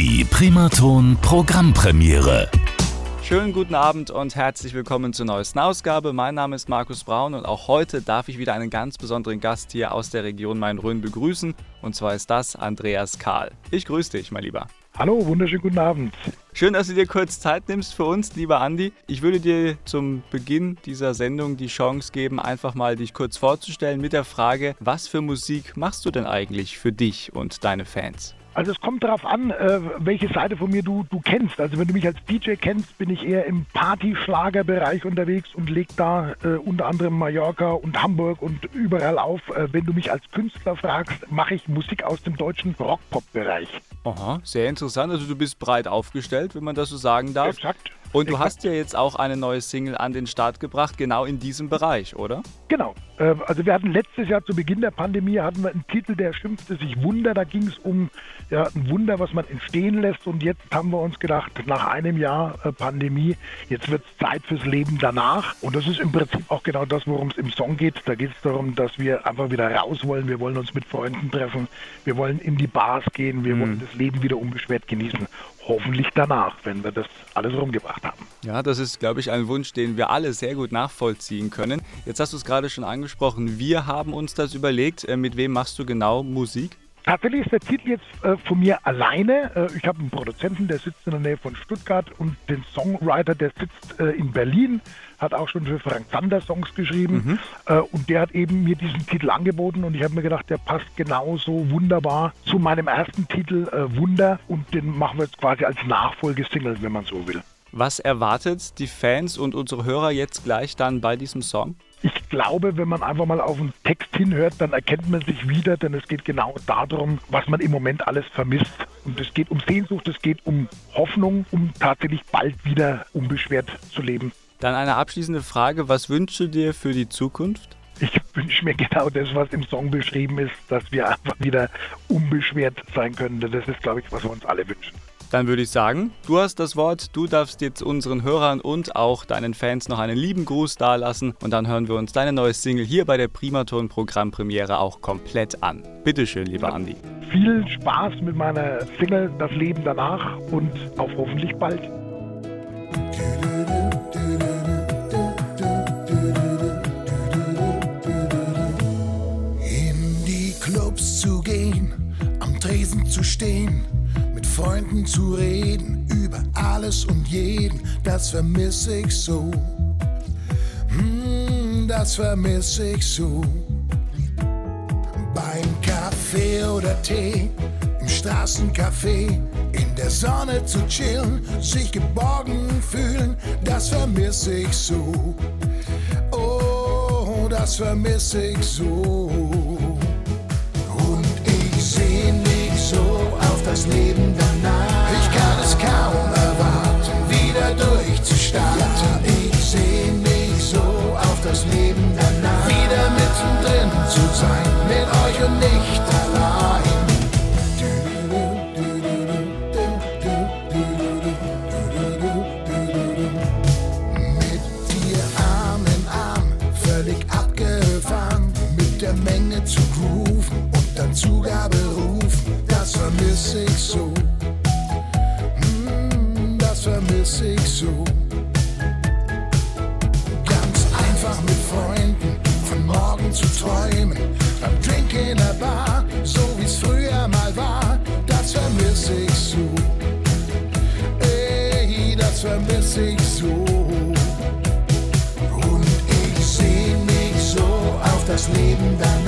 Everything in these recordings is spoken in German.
Die Primaton Programmpremiere. Schönen guten Abend und herzlich willkommen zur neuesten Ausgabe. Mein Name ist Markus Braun und auch heute darf ich wieder einen ganz besonderen Gast hier aus der Region Main-Rhön begrüßen. Und zwar ist das Andreas Kahl. Ich grüße dich, mein Lieber. Hallo, wunderschönen guten Abend. Schön, dass du dir kurz Zeit nimmst für uns, lieber Andi. Ich würde dir zum Beginn dieser Sendung die Chance geben, einfach mal dich kurz vorzustellen mit der Frage, was für Musik machst du denn eigentlich für dich und deine Fans? Also es kommt darauf an, äh, welche Seite von mir du, du kennst. Also wenn du mich als DJ kennst, bin ich eher im Party-Schlager-Bereich unterwegs und leg da äh, unter anderem Mallorca und Hamburg und überall auf. Äh, wenn du mich als Künstler fragst, mache ich Musik aus dem deutschen Rock-Pop-Bereich. Aha, sehr interessant. Also du bist breit aufgestellt, wenn man das so sagen darf. Exakt. Und du hast ja jetzt auch eine neue Single an den Start gebracht, genau in diesem Bereich, oder? Genau. Ähm, also wir hatten letztes Jahr zu Beginn der Pandemie hatten wir einen Titel, der schimpfte sich Wunder. Da ging es um ja, ein Wunder, was man entstehen lässt. Und jetzt haben wir uns gedacht, nach einem Jahr äh, Pandemie, jetzt wird es Zeit fürs Leben danach. Und das ist im Prinzip auch genau das, worum es im Song geht. Da geht es darum, dass wir einfach wieder raus wollen. Wir wollen uns mit Freunden treffen. Wir wollen in die Bars gehen. Wir mhm. wollen das Leben wieder unbeschwert genießen hoffentlich danach, wenn wir das alles rumgebracht haben. Ja, das ist, glaube ich, ein Wunsch, den wir alle sehr gut nachvollziehen können. Jetzt hast du es gerade schon angesprochen. Wir haben uns das überlegt. Äh, mit wem machst du genau Musik? Tatsächlich ist der Titel jetzt äh, von mir alleine. Äh, ich habe einen Produzenten, der sitzt in der Nähe von Stuttgart und den Songwriter, der sitzt äh, in Berlin, hat auch schon für Frank Zander Songs geschrieben mhm. Äh, und der hat eben mir diesen Titel angeboten und ich habe mir gedacht, der passt genauso wunderbar zu meinem ersten Titel äh, Wunder und den machen wir jetzt quasi als Nachfolgesingle, wenn man so will. Was erwartet die Fans und unsere Hörer jetzt gleich dann bei diesem Song? Ich glaube, wenn man einfach mal auf den Text hinhört, dann erkennt man sich wieder, denn es geht genau darum, was man im Moment alles vermisst. Und es geht um Sehnsucht, es geht um Hoffnung, um tatsächlich bald wieder unbeschwert zu leben. Dann eine abschließende Frage, was wünschst du dir für die Zukunft? Ich wünsche mir genau das, was im Song beschrieben ist, dass wir einfach wieder unbeschwert sein können. Das ist, glaube ich, was wir uns alle wünschen. Dann würde ich sagen, du hast das Wort, du darfst jetzt unseren Hörern und auch deinen Fans noch einen lieben Gruß dalassen und dann hören wir uns deine neue Single hier bei der Primaton Programmpremiere auch komplett an. Bitteschön, lieber Andi. Viel Spaß mit meiner Single Das Leben danach und auf hoffentlich bald. Freunden zu reden über alles und jeden, das vermisse ich so. Hm, das vermisse ich so. Beim Kaffee oder Tee, im Straßencafé, in der Sonne zu chillen, sich geborgen fühlen, das vermisse ich so. Oh, das vermisse ich so. Zu sein, mit euch und nicht allein. Mit dir Arm in Arm, völlig abgefahren, mit der Menge zu grooven und dann Zugabe rufen, das vermisse ich so träumen. Beim Drink in der Bar, so wie's früher mal war, das vermisse ich so. Ey, das vermisse ich so. Und ich seh mich so auf das Leben danach.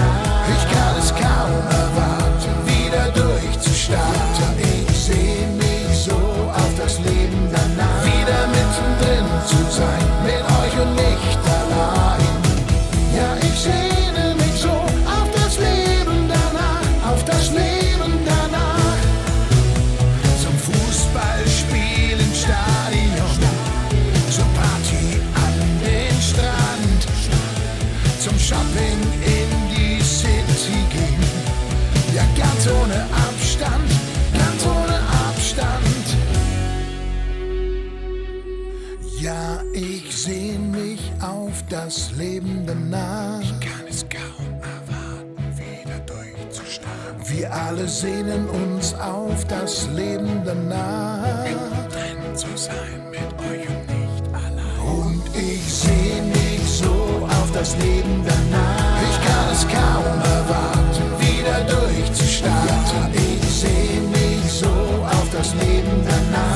Das Leben danach. Ich kann es kaum erwarten, wieder durchzustarten. Wir alle sehnen uns auf das Leben danach. Mittendrin zu sein mit euch und nicht allein. Und ich seh mich so auf das Leben danach. Ich kann es kaum erwarten, wieder durchzustarten. Ich seh mich so auf das Leben danach.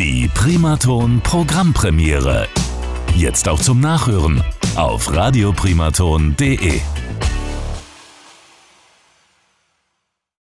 Die Primaton Programmpremiere. Jetzt auch zum Nachhören auf radioprimaton.de.